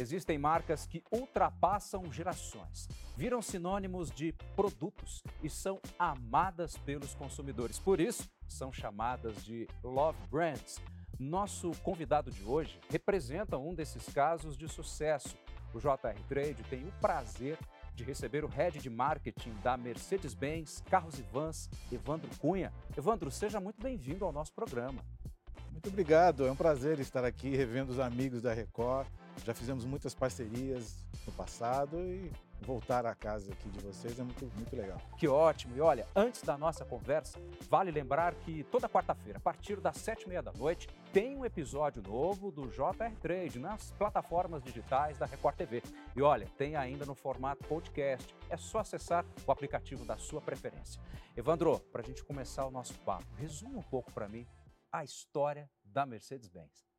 Existem marcas que ultrapassam gerações, viram sinônimos de produtos e são amadas pelos consumidores. Por isso, são chamadas de love brands. Nosso convidado de hoje representa um desses casos de sucesso. O JR Trade tem o prazer de receber o head de marketing da Mercedes-Benz Carros e Vans, Evandro Cunha. Evandro, seja muito bem-vindo ao nosso programa. Muito obrigado, é um prazer estar aqui revendo os amigos da Record. Já fizemos muitas parcerias no passado e voltar à casa aqui de vocês é muito, muito legal. Que ótimo! E olha, antes da nossa conversa, vale lembrar que toda quarta-feira, a partir das sete e meia da noite, tem um episódio novo do JR Trade nas plataformas digitais da Record TV. E olha, tem ainda no formato podcast. É só acessar o aplicativo da sua preferência. Evandro, para a gente começar o nosso papo, resuma um pouco para mim a história da Mercedes-Benz.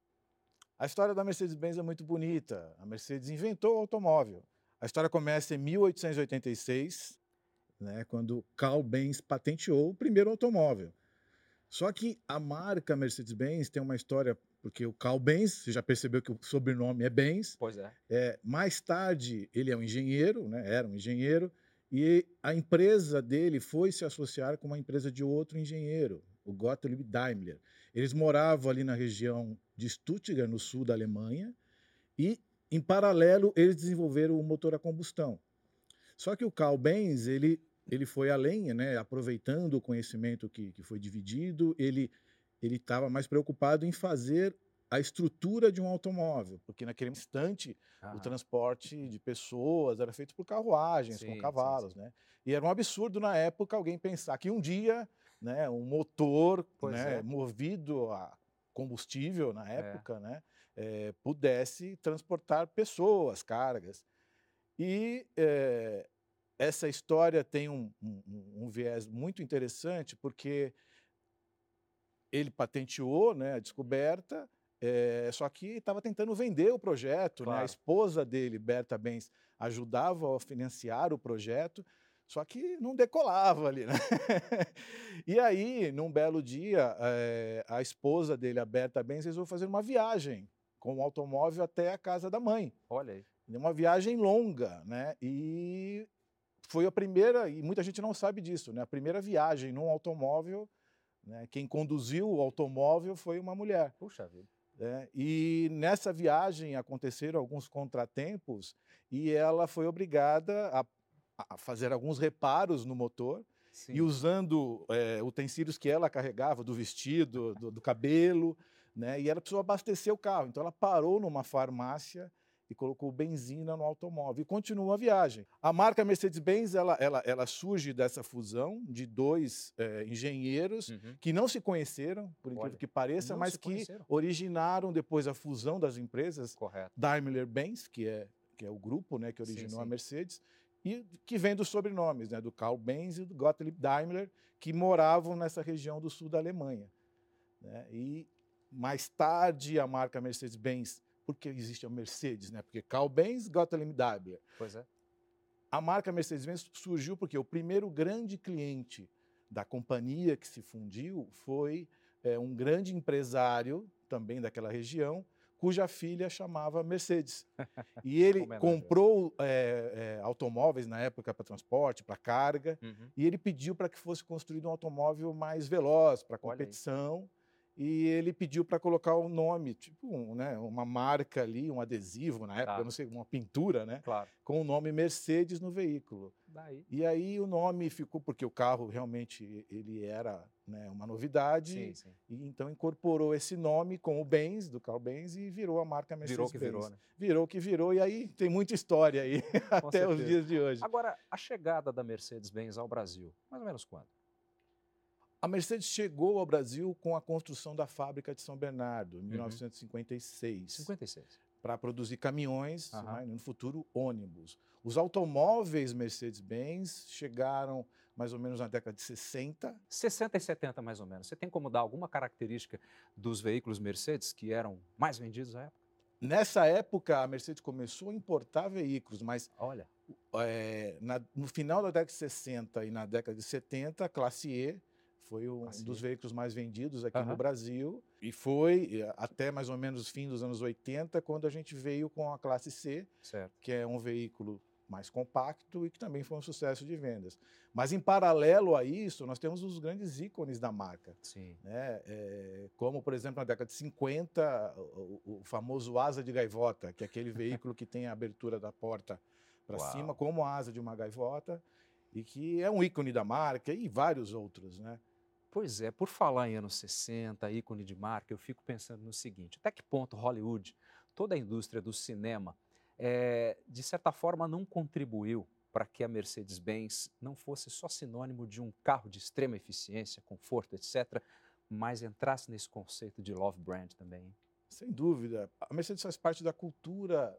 A história da Mercedes-Benz é muito bonita. A Mercedes inventou o automóvel. A história começa em 1886, né, quando Carl Benz patenteou o primeiro automóvel. Só que a marca Mercedes-Benz tem uma história, porque o Carl Benz, você já percebeu que o sobrenome é Benz. Pois é. é mais tarde, ele é um engenheiro, né, era um engenheiro, e a empresa dele foi se associar com uma empresa de outro engenheiro, o Gottlieb Daimler. Eles moravam ali na região de Stuttgart, no sul da Alemanha, e, em paralelo, eles desenvolveram o motor a combustão. Só que o Carl Benz, ele, ele foi além, né, aproveitando o conhecimento que, que foi dividido, ele estava mais preocupado em fazer a estrutura de um automóvel, porque naquele instante o transporte de pessoas era feito por carruagens, sim, com cavalos, sim, sim. né? E era um absurdo na época alguém pensar que um dia, né, um motor, né, é. movido a combustível na é. época, é. né, é, pudesse transportar pessoas, cargas. E é, essa história tem um, um, um viés muito interessante porque ele patenteou né, a descoberta é, só que estava tentando vender o projeto, claro. né? a esposa dele, Berta Benz, ajudava a financiar o projeto, só que não decolava ali. Né? e aí, num belo dia, é, a esposa dele, a Berta Benz, resolveu fazer uma viagem com o automóvel até a casa da mãe. Olha aí. Uma viagem longa, né? E foi a primeira, e muita gente não sabe disso, né? A primeira viagem num automóvel, né? quem conduziu o automóvel foi uma mulher. Puxa vida. É, e nessa viagem aconteceram alguns contratempos e ela foi obrigada a, a fazer alguns reparos no motor. Sim. E usando é, utensílios que ela carregava, do vestido, do, do cabelo, né? E ela precisou abastecer o carro. Então ela parou numa farmácia e colocou benzina no automóvel e continua a viagem. A marca Mercedes-Benz ela, ela, ela surge dessa fusão de dois é, engenheiros uhum. que não se conheceram, por incrível Olha, que pareça, mas que originaram depois a fusão das empresas Daimler-Benz, que é, que é o grupo né, que originou sim, sim. a Mercedes, e que vem dos sobrenomes, né, do Karl Benz e do Gottlieb Daimler, que moravam nessa região do sul da Alemanha. Né? E mais tarde a marca Mercedes-Benz porque existe a Mercedes, né? Porque Carl Benz, Gottlieb Daimler. Pois é. A marca Mercedes-Benz surgiu porque o primeiro grande cliente da companhia que se fundiu foi é, um grande empresário também daquela região, cuja filha chamava Mercedes. E ele comprou é, é, automóveis na época para transporte, para carga, uhum. e ele pediu para que fosse construído um automóvel mais veloz para competição e ele pediu para colocar o um nome, tipo um, né, uma marca ali, um adesivo na época, tá. não sei, uma pintura, né? Claro. Com o nome Mercedes no veículo. Daí. E aí o nome ficou, porque o carro realmente ele era né, uma novidade, sim, sim. e então incorporou esse nome com o Benz, do Carl Benz, e virou a marca Mercedes-Benz. Virou que virou, né? Virou que virou, e aí tem muita história aí até certeza. os dias de hoje. Agora, a chegada da Mercedes-Benz ao Brasil, mais ou menos quando? A Mercedes chegou ao Brasil com a construção da fábrica de São Bernardo, em uhum. 1956. 56. Para produzir caminhões, uhum. né, no futuro ônibus. Os automóveis Mercedes-Benz chegaram mais ou menos na década de 60. 60 e 70, mais ou menos. Você tem como dar alguma característica dos veículos Mercedes que eram mais vendidos à época? Nessa época, a Mercedes começou a importar veículos, mas Olha. É, na, no final da década de 60 e na década de 70, a classe E foi um Classe dos veículos mais vendidos aqui no. Brasil e foi eh, até mais ou menos o fim dos anos 80 quando a gente veio com a classe C, Certo. que é um veículo mais compacto e que também foi um sucesso de vendas. Mas em paralelo a isso, nós temos os grandes ícones da marca, Sim. né? Eh, como por exemplo na década de 50 o, o- famoso asa de gaivota, que é aquele veículo que tem a abertura da porta para cima como a asa de uma gaivota e que é um ícone da marca e vários outros, né? Pois é, por falar em anos 60, ícone de marca, eu fico pensando no seguinte: até que ponto Hollywood, toda a indústria do cinema, eh, de certa forma não contribuiu para que a Mercedes-Benz não fosse só sinônimo de um carro de extrema eficiência, conforto, etc., mas entrasse nesse conceito de love brand também? hein? Sem dúvida. A Mercedes faz parte da cultura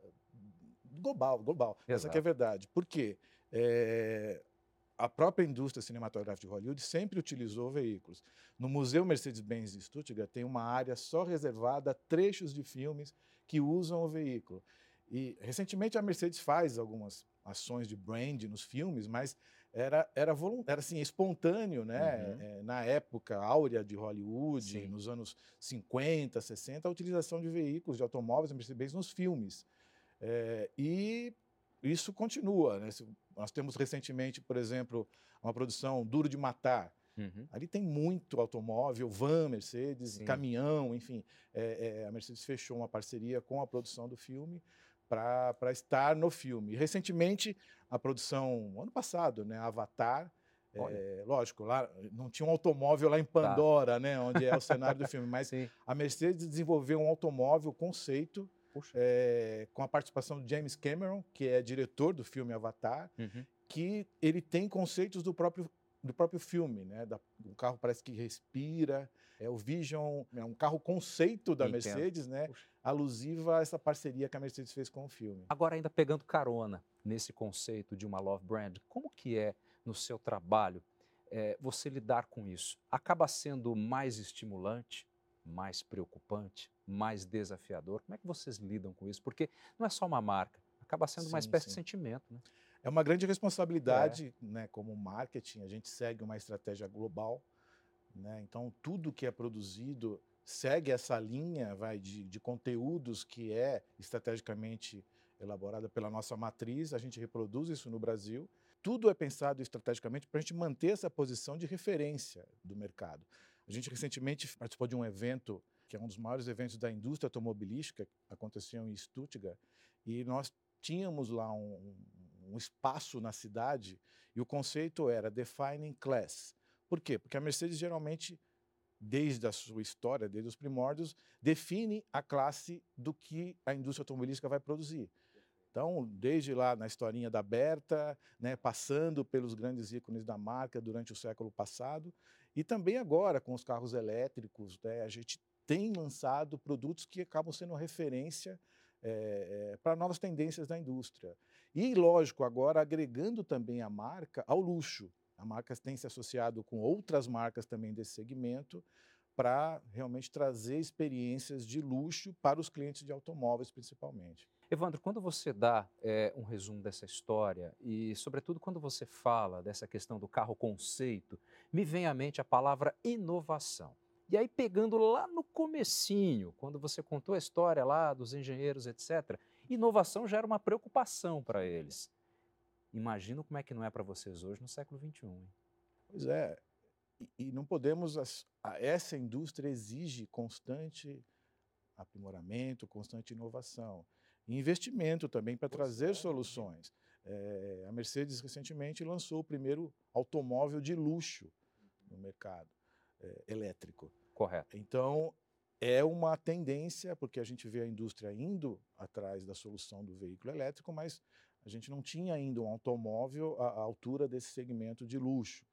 global, global. Essa que é a Exato. verdade. Por quê? É, a própria indústria cinematográfica de Hollywood sempre utilizou veículos. No Museu Mercedes-Benz de Stuttgart tem uma área só reservada a trechos de filmes que usam o veículo. E recentemente a Mercedes faz algumas ações de brand nos filmes, mas era era, era assim espontâneo, né? Uhum. É, na época áurea de Hollywood, Sim. nos anos 50, 60, a utilização de veículos, de automóveis Mercedes-Benz nos filmes. É, e isso continua. Né? Nós temos recentemente, por exemplo, uma produção Duro de Matar. Uhum. Ali tem muito automóvel, van Mercedes, Sim. caminhão, enfim. É, é, a Mercedes fechou uma parceria com a produção do filme para estar no filme. Recentemente, a produção, ano passado, né, Avatar, é, lógico, lá não tinha um automóvel lá em Pandora, né, onde é o cenário do filme, mas Sim. a Mercedes desenvolveu um automóvel conceito. É, com a participação de James Cameron, que é diretor do filme Avatar, Uhum. que ele tem conceitos do próprio do próprio filme, né? Da, o carro parece que respira. É o Vision, é um carro conceito da Entendo. Mercedes, né? Puxa. Alusiva a essa parceria que a Mercedes fez com o filme. Agora, ainda pegando carona nesse conceito de uma love brand, como que é no seu trabalho eh, você lidar com isso? Acaba sendo mais estimulante, mais preocupante, mais desafiador? Como é que vocês lidam com isso? Porque não é só uma marca, acaba sendo uma Sim, espécie de sim. sentimento, né? É uma grande responsabilidade, né? Como marketing, a gente segue uma estratégia global, né? Então tudo que é produzido segue essa linha, vai de, de conteúdos que é estrategicamente elaborada pela nossa matriz. A gente reproduz isso no Brasil. Tudo é pensado estrategicamente para a gente manter essa posição de referência do mercado. A gente recentemente participou de um evento que é um dos maiores eventos da indústria automobilística, aconteceu em Stuttgart, e nós tínhamos lá um, um espaço na cidade e o conceito era Defining Class. Por quê? Porque a Mercedes geralmente, desde a sua história, desde os primórdios, define a classe do que a indústria automobilística vai produzir. Então, desde lá na historinha da Berta, né, passando pelos grandes ícones da marca durante o século passado, e também agora com os carros elétricos, né, a gente tem lançado produtos que acabam sendo referência é, para novas tendências da indústria. E, lógico, agora agregando também a marca ao luxo. A marca tem se associado com outras marcas também desse segmento para realmente trazer experiências de luxo para os clientes de automóveis, principalmente. Evandro, quando você dá eh, um resumo dessa história e, sobretudo, quando você fala dessa questão do carro conceito, me vem à mente a palavra inovação. E aí, pegando lá no comecinho, quando você contou a história lá dos engenheiros, etc., inovação já era uma preocupação para eles. Imagino como é que não é para vocês hoje no século XXI. hein? Pois é, e, e não podemos. essa indústria exige constante aprimoramento, constante inovação. E investimento também para trazer é, soluções. Eh, a Mercedes recentemente lançou o primeiro automóvel de luxo no mercado eh, elétrico. Correto. Então, é uma tendência, porque a gente vê a indústria indo atrás da solução do veículo elétrico, mas a gente não tinha ainda um automóvel à, à altura desse segmento de luxo.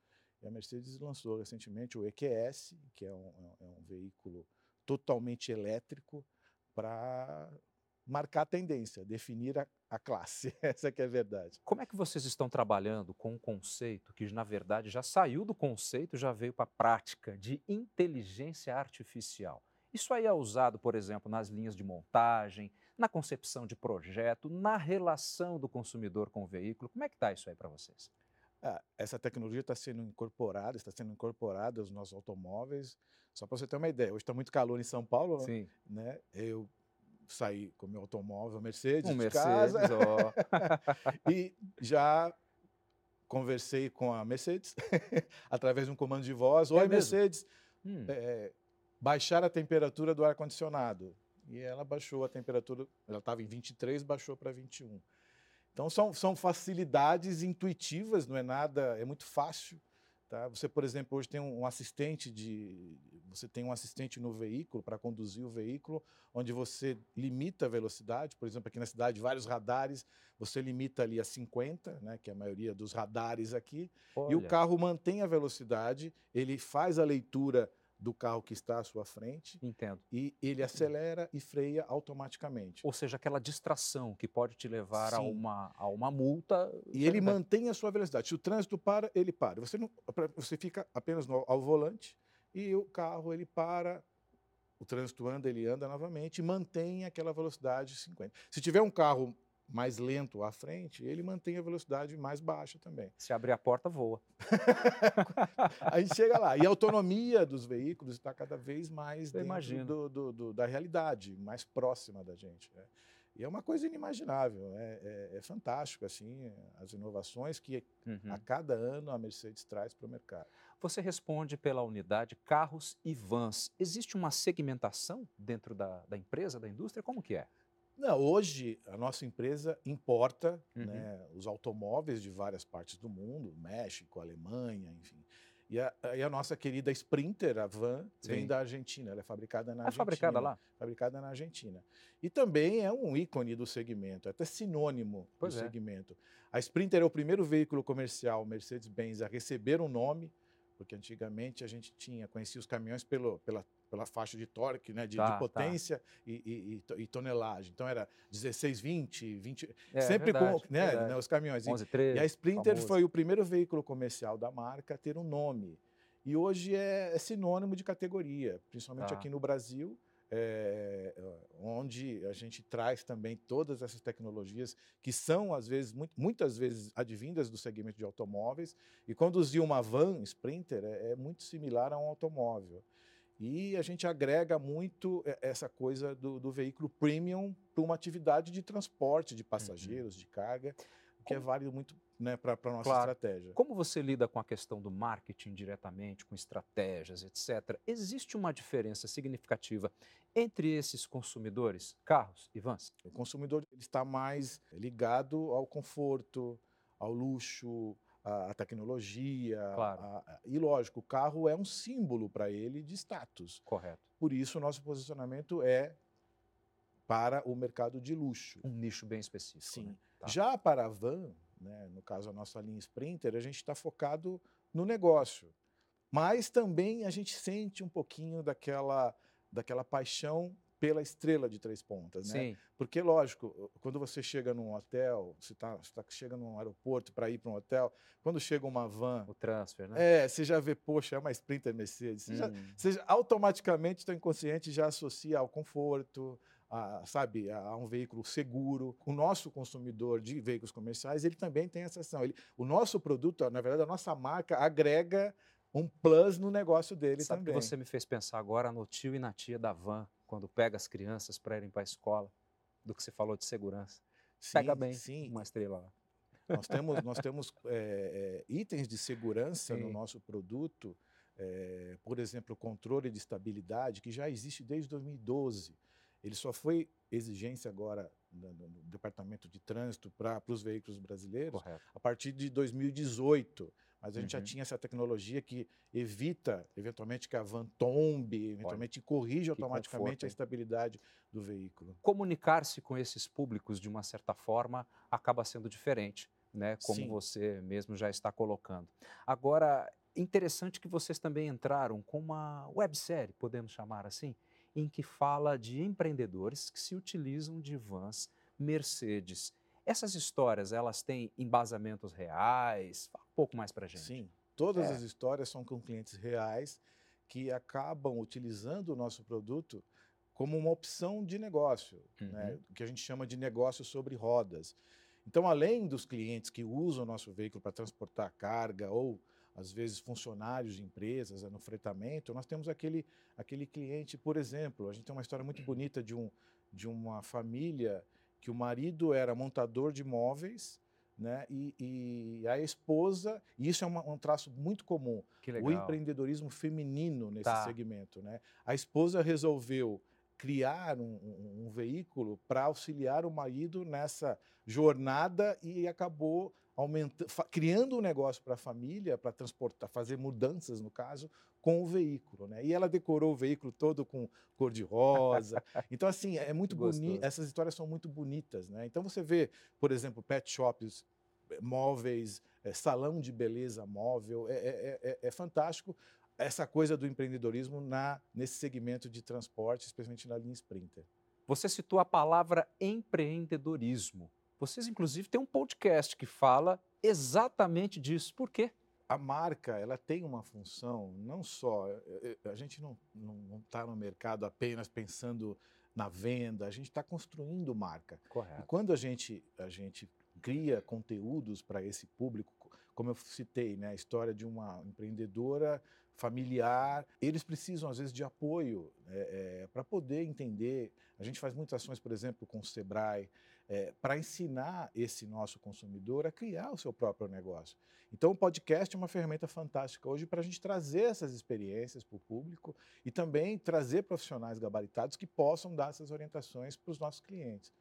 E a Mercedes lançou recentemente o EQS, que é um, é um veículo totalmente elétrico, para marcar a tendência, definir a, a classe. Essa que é a verdade. Como é que vocês estão trabalhando com um conceito que, na verdade, já saiu do conceito, já veio para a prática de inteligência artificial? Isso aí é usado, por exemplo, nas linhas de montagem, na concepção de projeto, na relação do consumidor com o veículo. Como é que está isso aí para vocês? Ah, essa tecnologia está sendo incorporada, está sendo incorporada aos nossos automóveis. Só para você ter uma ideia, hoje está muito calor em São Paulo, Sim. né? Eu saí com meu automóvel Mercedes Um de Mercedes, casa ó. e já conversei com a Mercedes através de um comando de voz. É Oi, mesmo? Mercedes, Hum, é, baixar a temperatura do ar-condicionado. E ela baixou a temperatura, ela estava em 23, baixou para 21. Então são, são facilidades intuitivas, não é nada, é muito fácil. Tá? Você, por exemplo, hoje tem um, assistente de. Você tem um assistente no veículo para conduzir o veículo, onde você limita a velocidade. Por exemplo, aqui na cidade, vários radares, você limita ali a 50, né, que é a maioria dos radares aqui. E o olha, carro mantém a velocidade, ele faz a leitura do carro que está à sua frente Entendo. e ele acelera e freia automaticamente. Ou seja, aquela distração que pode te levar a uma, a uma multa. E ele mantém a sua velocidade. Se o trânsito para, ele para. Você, não, você fica apenas no- ao volante e o carro ele para, o trânsito anda, ele anda novamente e mantém aquela velocidade 50. Se tiver um carro mais lento à frente, ele mantém a velocidade mais baixa também. Se abrir a porta, voa. A gente chega lá. E a autonomia dos veículos está cada vez mais Eu dentro do- do- do- da realidade, mais próxima da gente. né? E é uma coisa inimaginável. É, é- é fantástico assim as inovações que Uhum. a cada ano a Mercedes traz para o mercado. Você responde pela unidade carros e vans. Existe uma segmentação dentro da, da empresa, da indústria? Como que é? Não, hoje a nossa empresa importa Uhum. né, os automóveis de várias partes do mundo, México, Alemanha, enfim. E a, e a nossa querida Sprinter, a van, vem Sim. da Argentina. Ela é fabricada na É Argentina. fabricada lá? fabricada na Argentina. E também é um ícone do segmento, é até sinônimo Pois do é. segmento. A Sprinter é o primeiro veículo comercial Mercedes-Benz a receber um nome, porque antigamente a gente tinha, conhecia os caminhões pelo, pela, pela faixa de torque, né, de, de Tá, tá. potência E, e- e e tonelagem. Então era 16, 20, 20, É, sempre verdade, com né, né, os caminhões. E- 11, 13. e a Sprinter famoso. foi o primeiro veículo comercial da marca a ter um nome. E hoje é, é sinônimo de categoria, principalmente Tá. aqui no Brasil, é, onde a gente traz também todas essas tecnologias que são, às vezes, muito- muitas vezes advindas do segmento de automóveis. E conduzir uma van Sprinter é, é muito similar a um automóvel. E a gente agrega muito eh, essa coisa do, do veículo premium para uma atividade de transporte Uhum. de passageiros, de carga, o que é válido muito né, para a nossa Claro. estratégia. Como você lida com a questão do marketing diretamente, com estratégias, etc. Existe uma diferença significativa entre esses consumidores, carros e vans? O consumidor ele está mais ligado ao conforto, ao luxo, à, à tecnologia. Claro. a- a- e, lógico, o carro é um símbolo para ele de status. Correto. Por isso, o nosso posicionamento é para o mercado de luxo. Um nicho bem específico. Sim. né? Tá. Já para a van, né, no caso a nossa linha Sprinter, a gente está focado no negócio. Mas também a gente sente um pouquinho daquela, daquela paixão pela estrela de três pontas, né? Sim, Porque, lógico, quando você chega num hotel, você, tá, você tá, chega num aeroporto para ir para um hotel, quando chega uma van, o transfer, né? é, você já vê, poxa, é uma Sprinter Mercedes. Você, já, Hum, você já- automaticamente, teu inconsciente já associa ao conforto, a, sabe, a, um veículo seguro. O nosso consumidor de veículos comerciais, ele também tem essa ação. Ele, o nosso produto, na verdade, a nossa marca agrega um plus no negócio dele Sabe que também. você me fez pensar agora no tio e na tia da van, quando pega as crianças para irem para a escola, do que você falou de segurança. Pega Sim, bem Sim, uma estrela lá. Nós temos, nós temos é, itens de segurança no Sim. nosso produto, é, por exemplo, o controle de estabilidade, que já existe desde 2012. Ele só foi exigência agora no, no- no Departamento de Trânsito para os veículos brasileiros Correto. a partir de 2018. Mas a gente já Uhum. tinha essa tecnologia que evita, eventualmente, que a van tombe, eventualmente corrige que automaticamente conforto, a estabilidade do veículo. Comunicar-se com esses públicos, de uma certa forma, acaba sendo diferente, né? Como Sim. você mesmo já está colocando. Agora, interessante que vocês também entraram com uma websérie, podemos chamar assim, em que fala de empreendedores que se utilizam de vans Mercedes. Essas histórias, elas têm embasamentos reais? Pouco mais para gente. Sim, todas É. as histórias são com clientes reais que acabam utilizando o nosso produto como uma opção de negócio, né, Uhum. o que a gente chama de negócio sobre rodas. Então, além dos clientes que usam o nosso veículo para transportar carga ou às vezes funcionários de empresas no fretamento, nós temos aquele, aquele cliente, por exemplo, a gente tem uma história muito bonita de, um, de uma família que o marido era montador de móveis, né? E, e, a esposa, e isso é uma, um traço muito comum, o empreendedorismo feminino nesse tá. segmento. Né? A esposa resolveu criar um, um, um veículo para auxiliar o marido nessa jornada e acabou aumentando, criando um negócio para a família, para transportar, fazer mudanças, no caso, com o veículo. Né? E ela decorou o veículo todo com cor de rosa. Então, assim, é muito bonito. Essas histórias são muito bonitas. Né? Então, você vê, por exemplo, pet shops, móveis, é, salão de beleza móvel. É, é, é, é fantástico essa coisa do empreendedorismo na, nesse segmento de transporte, especialmente na linha Sprinter. Você citou a palavra empreendedorismo. Vocês, inclusive, têm um podcast que fala exatamente disso. Por quê? A marca ela tem uma função, não só. Eh, eh, a gente não está no mercado apenas pensando na venda, a gente está construindo marca. Correto. E quando a gente, a gente cria conteúdos para esse público, como eu citei, né, a história de uma empreendedora familiar, eles precisam às vezes de apoio é, é, para poder entender. A gente faz muitas ações, por exemplo, com o Sebrae, é, para ensinar esse nosso consumidor a criar o seu próprio negócio. Então, o podcast é uma ferramenta fantástica hoje para a gente trazer essas experiências para o público e também trazer profissionais gabaritados que possam dar essas orientações para os nossos clientes.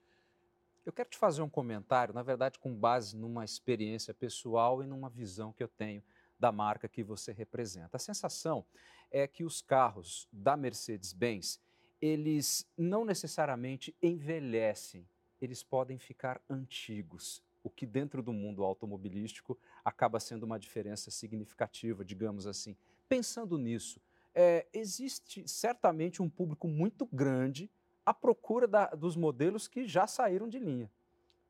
Eu quero te fazer um comentário, na verdade, com base numa experiência pessoal e numa visão que eu tenho da marca que você representa. A sensação é que os carros da Mercedes-Benz, eles não necessariamente envelhecem, eles podem ficar antigos, o que dentro do mundo automobilístico acaba sendo uma diferença significativa, digamos assim. Pensando nisso, é, existe certamente um público muito grande à procura da, dos modelos que já saíram de linha.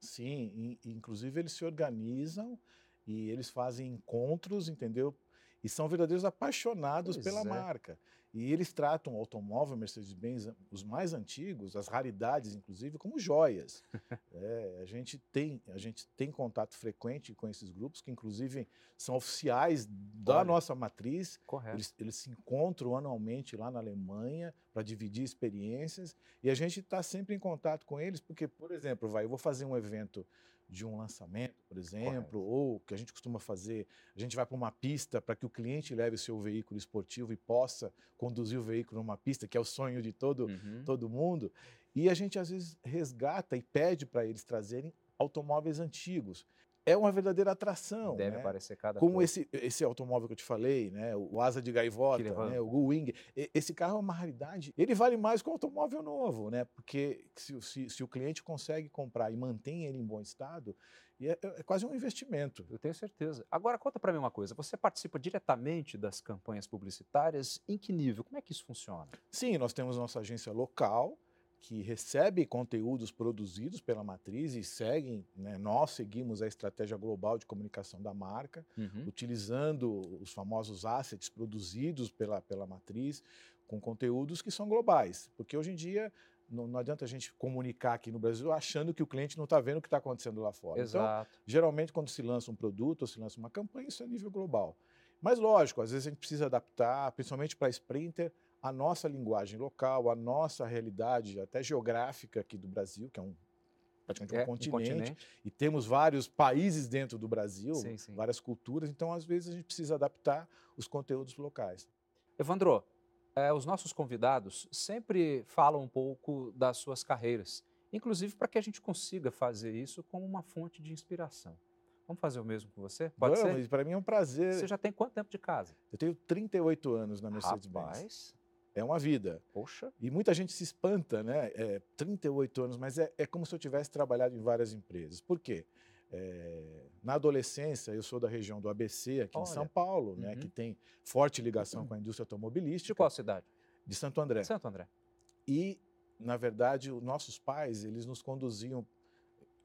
Sim, e, inclusive eles se organizam e eles fazem encontros, entendeu? E são verdadeiros apaixonados pois pela é. marca. E eles tratam o automóvel Mercedes-Benz, os mais antigos, as raridades, inclusive, como joias. é, a, gente tem, a gente tem contato frequente com esses grupos, que inclusive são oficiais da Olha. nossa matriz. Correto. Eles, eles se encontram anualmente lá na Alemanha para dividir experiências. E a gente está sempre em contato com eles, porque, por exemplo, vai, eu vou fazer um evento de um lançamento, por exemplo, Correto. ou que a gente costuma fazer, a gente vai para uma pista para que o cliente leve o seu veículo esportivo e possa conduzir o veículo numa pista, que é o sonho de todo, uhum. todo mundo. E a gente às vezes resgata e pede para eles trazerem automóveis antigos é uma verdadeira atração. Deve né? aparecer cada Como esse, esse automóvel que eu te falei, né? o Asa de Gaivota, né? o Guwing. Esse carro é uma raridade. Ele vale mais que um automóvel novo, né? porque se, se, se o cliente consegue comprar e mantém ele em bom estado, é, é, quase um investimento. Eu tenho certeza. Agora, conta para mim uma coisa. Você participa diretamente das campanhas publicitárias? Em que nível? Como é que isso funciona? Sim, nós temos nossa agência local, que recebe conteúdos produzidos pela matriz e seguem, né, nós seguimos a estratégia global de comunicação da marca, uhum. utilizando os famosos assets produzidos pela, pela matriz, com conteúdos que são globais. Porque hoje em dia não, não, adianta a gente comunicar aqui no Brasil achando que o cliente não está vendo o que está acontecendo lá fora. Então, Exato. Então, geralmente, quando se lança um produto ou se lança uma campanha, isso é nível global. Mas, lógico, às vezes a gente precisa adaptar, principalmente para Sprinter, a nossa linguagem local, a nossa realidade, até geográfica aqui do Brasil, que é um praticamente é, um, continente, um, continente, e temos vários países dentro do Brasil, sim, sim. várias culturas, então às vezes a gente precisa adaptar os conteúdos locais. Evandro, é, os nossos convidados sempre falam um pouco das suas carreiras, inclusive para que a gente consiga fazer isso como uma fonte de inspiração. Vamos fazer o mesmo com você? Pode Vamos, ser? Para mim é um prazer. Você já tem quanto tempo de casa? Eu tenho 38 anos na Mercedes-Benz. É uma vida. Poxa. E muita gente se espanta, né? É, 38 anos, mas é, é como se eu tivesse trabalhado em várias empresas. Por quê? É, na adolescência, eu sou da região do ABC, aqui Olha. em São Paulo, né, que uhum. tem forte ligação uhum. com a indústria automobilística. De qual cidade? De Santo André. Santo André. E, na verdade, os nossos pais, eles nos conduziam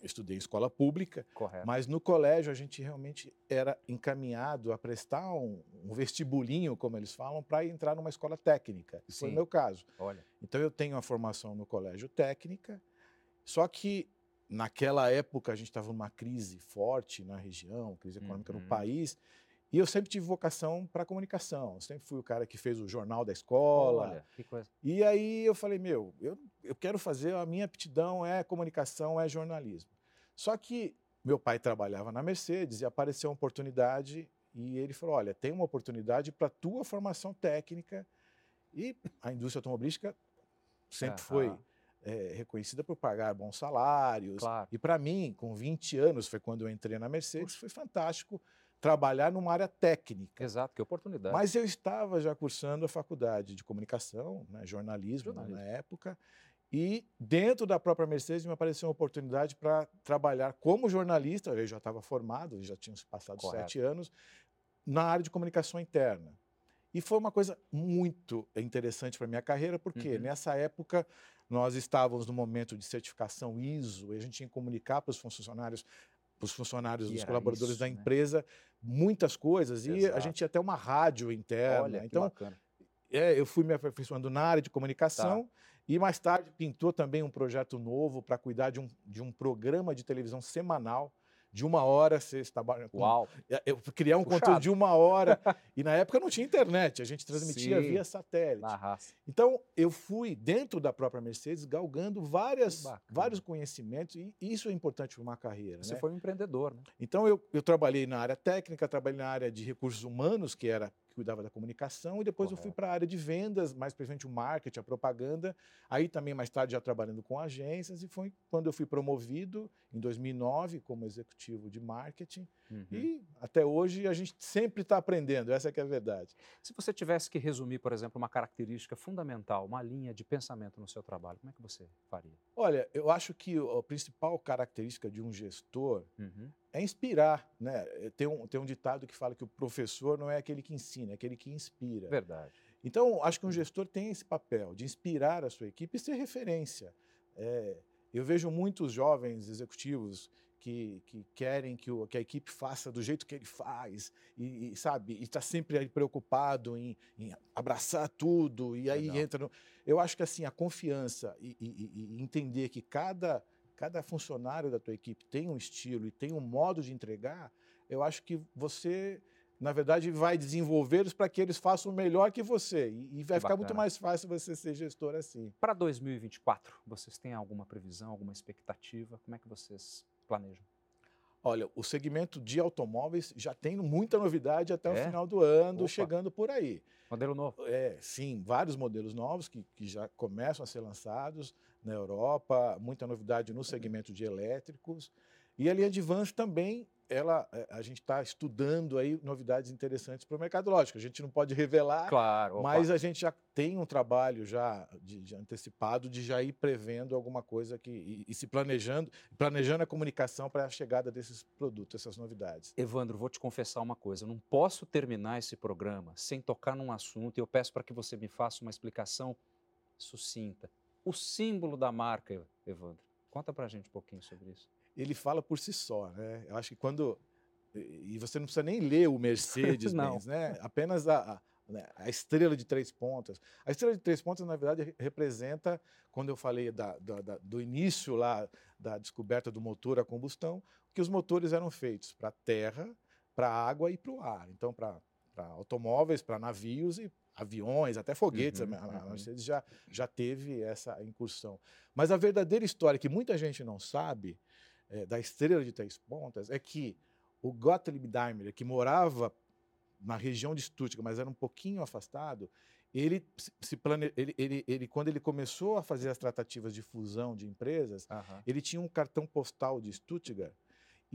estudei em escola pública, Correto. mas no colégio a gente realmente era encaminhado a prestar um, um vestibulinho, como eles falam, para entrar numa escola técnica. Isso foi o meu caso. Olha. Então eu tenho a formação no colégio técnica, só que naquela época a gente estava numa crise forte na região, crise econômica Uhum. no país, e eu sempre tive vocação para comunicação. Eu sempre fui o cara que fez o jornal da escola. Olha, que coisa. E aí eu falei, meu, eu, eu quero fazer, a minha aptidão é comunicação, é jornalismo. Só que meu pai trabalhava na Mercedes e apareceu uma oportunidade e ele falou, olha, tem uma oportunidade para tua formação técnica e a indústria automobilística sempre foi eh, reconhecida por pagar bons salários. Claro. E para mim, com 20 anos, foi quando eu entrei na Mercedes, foi fantástico trabalhar numa área técnica. Exato, que oportunidade. Mas eu estava já cursando a faculdade de comunicação, né, jornalismo, Jornalismo. na época, e dentro da própria Mercedes me apareceu uma oportunidade para trabalhar como jornalista, eu já estava formado, já tinham se passado Correto. sete anos, na área de comunicação interna. E foi uma coisa muito interessante para minha carreira, porque Uhum. nessa época nós estávamos no momento de certificação ISO, e a gente tinha que comunicar para os funcionários, para os funcionários, E os colaboradores isso, da né? empresa, muitas coisas, e a Exato. gente tinha até uma rádio interna. Olha, então, bacana. É, eu fui me aperfeiçoando na área de comunicação Tá. e mais tarde pintou também um projeto novo para cuidar de um, de um programa de televisão semanal de uma hora. Você estava Uau. É, Eu criar um Puxado. conteúdo de uma hora e na época não tinha internet, a gente transmitia Sim. via satélite. Então eu fui dentro da própria Mercedes galgando várias, vários conhecimentos e isso é importante para uma carreira. Você né? foi um empreendedor, né? Então eu, eu trabalhei na área técnica, trabalhei na área de recursos humanos, que era que cuidava da comunicação, e depois eu fui para a área de vendas, mais presente o marketing, a propaganda. Aí também mais tarde já trabalhando com agências e foi quando eu fui promovido em 2009 como executivo de marketing. Uhum. E até hoje a gente sempre está aprendendo, essa que é a verdade. Se você tivesse que resumir, por exemplo, uma característica fundamental, uma linha de pensamento no seu trabalho, como é que você faria? Olha, eu acho que a principal característica de um gestor Uhum. É inspirar, né? Tem um, tem um ditado que fala que o professor não é aquele que ensina, é aquele que inspira. Verdade. Então, acho que um gestor tem esse papel de inspirar a sua equipe e ser referência. É, eu vejo muitos jovens executivos que, que querem que, o- que a equipe faça do jeito que ele faz e, e, sabe, está sempre preocupado em, em abraçar tudo e aí Legal. entra no... Eu acho que assim, a confiança e- e- e entender que cada, cada funcionário da tua equipe tem um estilo e tem um modo de entregar, eu acho que você na verdade, vai desenvolvê-los para que eles façam melhor que você. E, e vai Que ficar muito mais fácil você ser gestor assim. Para 2024, vocês têm alguma previsão, alguma expectativa? Como é que vocês planejam? Olha, o segmento de automóveis já tem muita novidade até É? o final do ano, Opa. chegando por aí. Modelo novo? É, sim, vários modelos novos que, que já começam a ser lançados na Europa, muita novidade no segmento de elétricos. E a linha de vans também, ela, é, a gente está estudando aí novidades interessantes para o mercado. Lógico, a gente não pode revelar, Claro. opa. Mas a gente já tem um trabalho já de, de antecipado de já ir prevendo alguma coisa que e, e se planejando, planejando a comunicação para a chegada desses produtos, essas novidades. Evandro, vou te confessar uma coisa. Eu não posso terminar esse programa sem tocar num assunto e eu peço para que você me faça uma explicação sucinta. O símbolo da marca, Evandro. Conta para a gente um pouquinho sobre isso. Ele fala por si só, né? Eu acho que quando e você não precisa nem ler o Mercedes-Benz, né? Apenas a, a, né, a estrela de três pontas. A estrela de três pontas, na verdade, re- representa, quando eu falei da- da- da- do início lá da descoberta do motor a combustão, que os motores eram feitos para terra, para água e para o ar. Então, para automóveis, para navios e aviões, até foguetes. Uhum, a- a uhum. Mercedes já, já teve essa incursão. Mas a verdadeira história que muita gente não sabe eh, da estrela de três pontas é que o Gottlieb Daimler, que morava na região de Stuttgart, mas era um pouquinho afastado, ele se- plane... ele, ele, ele, quando ele começou a fazer as tratativas de fusão de empresas, ele tinha um cartão postal de Stuttgart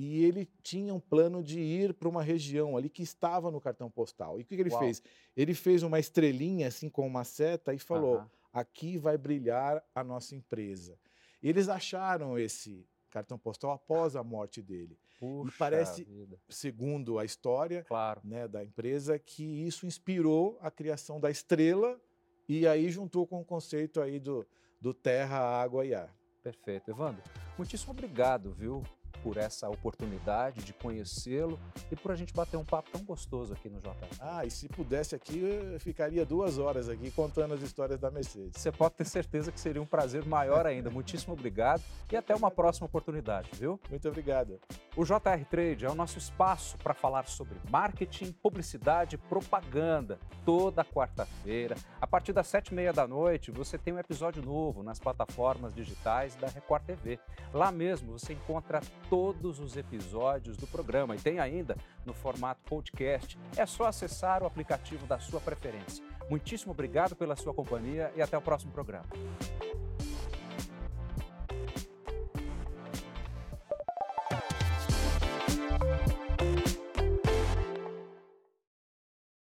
e ele tinha um plano de ir para uma região ali que estava no cartão postal. E o que, que ele Uau. fez? Ele fez uma estrelinha assim com uma seta e falou: aqui vai brilhar a nossa empresa. Eles acharam esse cartão postal após a morte dele. Puxa parece- vida. Segundo a história Claro. né, da empresa, que isso inspirou a criação da estrela e aí juntou com o conceito aí do, do terra, água e ar. Perfeito. Evandro, muitíssimo obrigado, viu, por essa oportunidade de conhecê-lo e por a gente bater um papo tão gostoso aqui no JR. Ah, e se pudesse aqui, eu ficaria duas horas aqui contando as histórias da Mercedes. Você pode ter certeza que seria um prazer maior ainda. Muitíssimo obrigado e até uma próxima oportunidade, viu? Muito obrigado. O JR Trade é o nosso espaço para falar sobre marketing, publicidade e propaganda. Toda quarta-feira, a partir das sete e meia da noite, você tem um episódio novo nas plataformas digitais da Record TV. Lá mesmo você encontra todos os episódios do programa e tem ainda no formato podcast. É só acessar o aplicativo da sua preferência. Muitíssimo obrigado pela sua companhia e até o próximo programa.